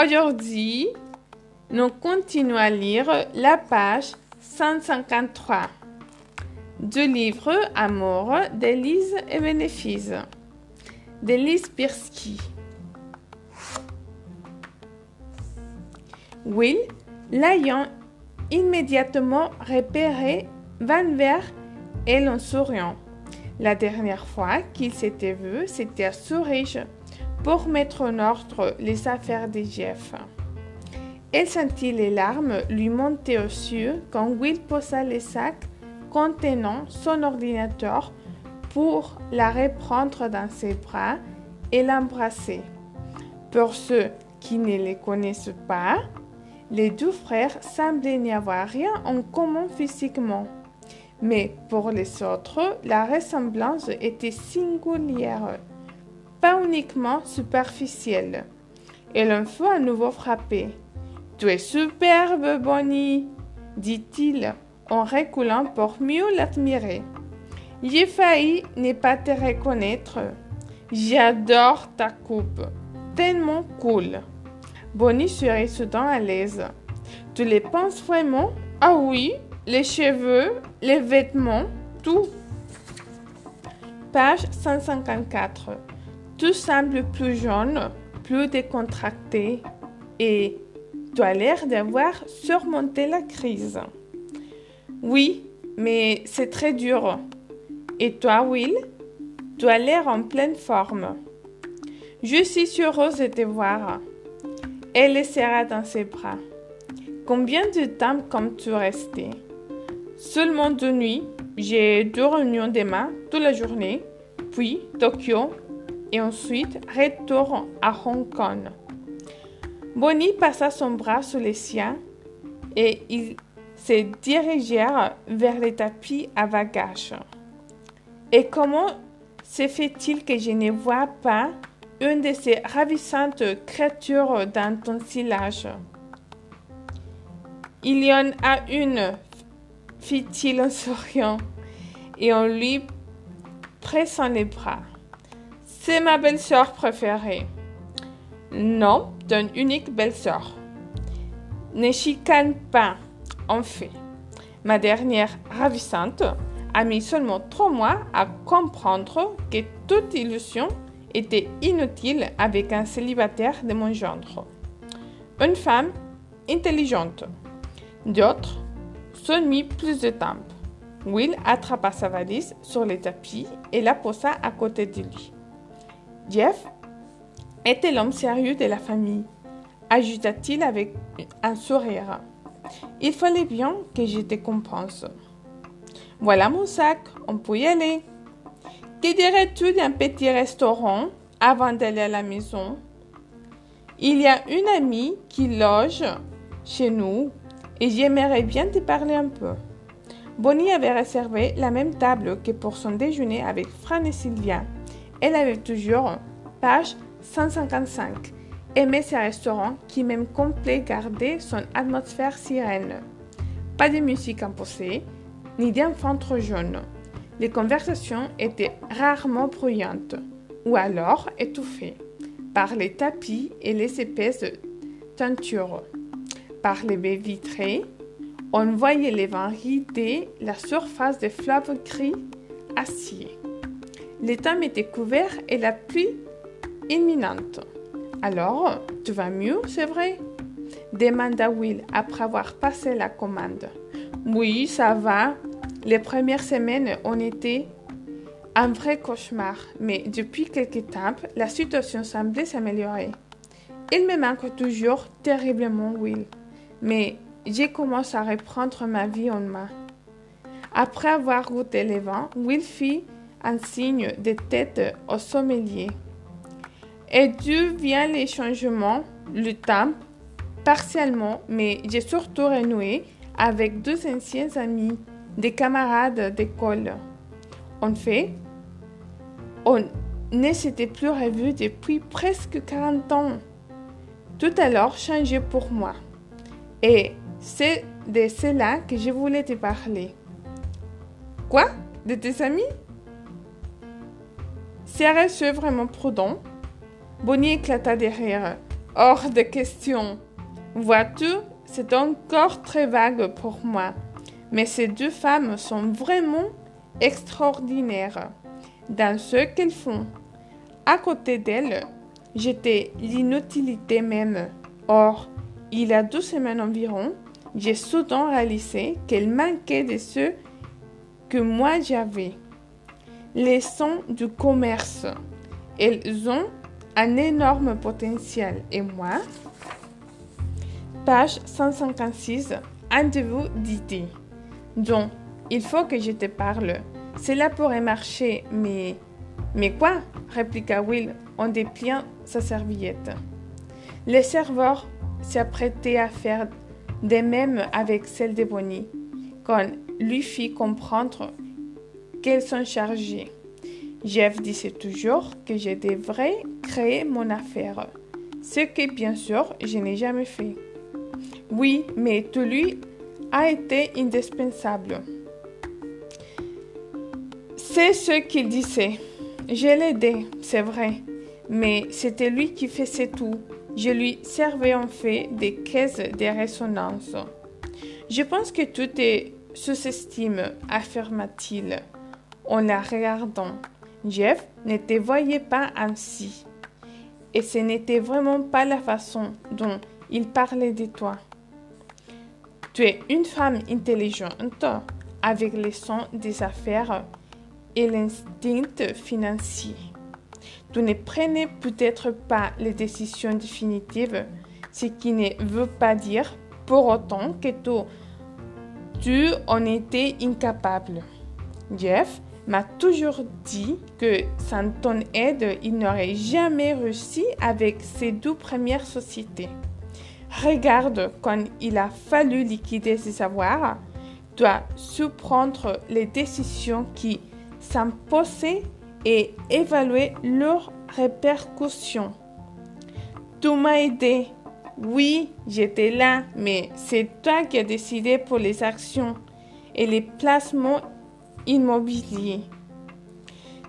Aujourd'hui, nous continuons à lire la page 153 du livre Amour d'Élise et Bénéfice d'Élise Pirsky. Will, l'ayant immédiatement repéré, va vers elle en souriant. La dernière fois qu'il s'était vu, c'était à Zurich pour mettre en ordre les affaires de Jeff. Elle sentit les larmes lui monter aux yeux quand Will posa le sac contenant son ordinateur pour la reprendre dans ses bras et l'embrasser. Pour ceux qui ne les connaissent pas, les deux frères semblaient n'y avoir rien en commun physiquement. Mais pour les autres, la ressemblance était singulière pas uniquement superficielle. Et l'on fut à nouveau frappé. Tu es superbe, Bonnie, dit-il en reculant pour mieux l'admirer. J'ai failli ne pas te reconnaître. J'adore ta coupe, tellement cool. Bonnie serait soudain à l'aise. Tu les penses vraiment? Ah oui, les cheveux, les vêtements, tout. Page 154. Tout semble plus jaune, plus décontracté et tu as l'air d'avoir surmonté la crise. Oui, mais c'est très dur. Et toi, Will Tu as l'air en pleine forme. Je suis heureuse de te voir. Elle le serra dans ses bras. Combien de temps comptes-tu rester? Seulement deux nuits. J'ai deux réunions demain, toute la journée, puis Tokyo et ensuite retourne à Hong Kong. Bonnie passa son bras sous les siens et ils se dirigèrent vers les tapis à bagages. Et comment se fait-il que je ne vois pas une de ces ravissantes créatures dans ton sillage Il y en a une, fit-il en souriant, et en lui pressant les bras. C'est ma belle-sœur préférée. Non, ton unique belle-sœur. Ne chicane pas, en fait. Ma dernière ravissante a mis seulement trois mois à comprendre que toute illusion était inutile avec un célibataire de mon genre. Une femme intelligente. D'autres sont mis plus de temps. Will attrapa sa valise sur le tapis et la posa à côté de lui. Jeff était l'homme sérieux de la famille, ajouta-t-il avec un sourire. Il fallait bien que je te compense. Voilà mon sac, on peut y aller. Que dirais-tu d'un petit restaurant avant d'aller à la maison? Il y a une amie qui loge chez nous et j'aimerais bien te parler un peu. Bonnie avait réservé la même table que pour son déjeuner avec Fran et Sylvia elle avait toujours, page 155, aimé ces restaurants qui, même complet, gardaient son atmosphère sirène. Pas de musique imposée, ni d'enfants trop jeunes. Les conversations étaient rarement bruyantes, ou alors étouffées, par les tapis et les épaisses teintures. Par les baies vitrées, on voyait les vents rider la surface des fleuves gris acier. L'étang était couvert et la pluie imminente. Alors, tu vas mieux, c'est vrai? demanda Will après avoir passé la commande. Oui, ça va. Les premières semaines ont été un vrai cauchemar, mais depuis quelques temps, la situation semblait s'améliorer. Il me manque toujours terriblement, Will, mais j'ai commencé à reprendre ma vie en main. Après avoir goûté les vents, Will fit un signe de tête au sommelier. Et d'où viennent les changements, le temps, partiellement, mais j'ai surtout renoué avec deux anciens amis, des camarades d'école. En fait, on ne s'était plus revu depuis presque 40 ans. Tout alors changé pour moi. Et c'est de cela que je voulais te parler. Quoi? De tes amis? Serais-tu vraiment prudent Bonnie éclata de rire. Hors de question. Vois-tu, c'est encore très vague pour moi. Mais ces deux femmes sont vraiment extraordinaires dans ce qu'elles font. À côté d'elles, j'étais l'inutilité même. Or, il y a deux semaines environ, j'ai soudain réalisé qu'elles manquaient de ce que moi j'avais. Les sons du commerce. Elles ont un énorme potentiel. Et moi, page 156, un de vous dit Donc, il faut que je te parle. Cela pourrait marcher, mais... Mais quoi? répliqua Will en dépliant sa serviette. Le serveur s'apprêtait à faire de même avec celle de Bonnie, quand lui fit comprendre qu'elles sont chargées. Jeff disait toujours que je devrais créer mon affaire, ce que bien sûr je n'ai jamais fait. Oui, mais tout lui a été indispensable. C'est ce qu'il disait. Je l'aidais, c'est vrai, mais c'était lui qui faisait tout. Je lui servais en fait des caisses de résonance. Je pense que tout est sous-estime, affirma-t-il en la regardant. Jeff ne te voyait pas ainsi. Et ce n'était vraiment pas la façon dont il parlait de toi. Tu es une femme intelligente avec les sons des affaires et l'instinct financier. Tu ne prenais peut-être pas les décisions définitives, ce qui ne veut pas dire pour autant que tu, tu en étais incapable. Jeff m'a toujours dit que sans ton aide, il n'aurait jamais réussi avec ses deux premières sociétés. Regarde, quand il a fallu liquider ses avoirs, tu as su prendre les décisions qui s'imposaient et évaluer leurs répercussions. Tu m'as aidé. Oui, j'étais là, mais c'est toi qui as décidé pour les actions et les placements immobilier.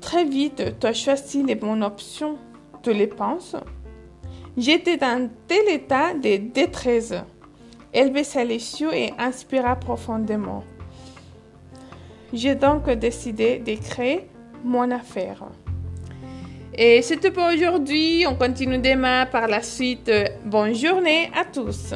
Très vite, tu as choisi les bonnes options. Tu les penses J'étais dans tel état de détresse. Elle baissa les yeux et inspira profondément. J'ai donc décidé de créer mon affaire. Et tout pour aujourd'hui. On continue demain par la suite. Bonne journée à tous.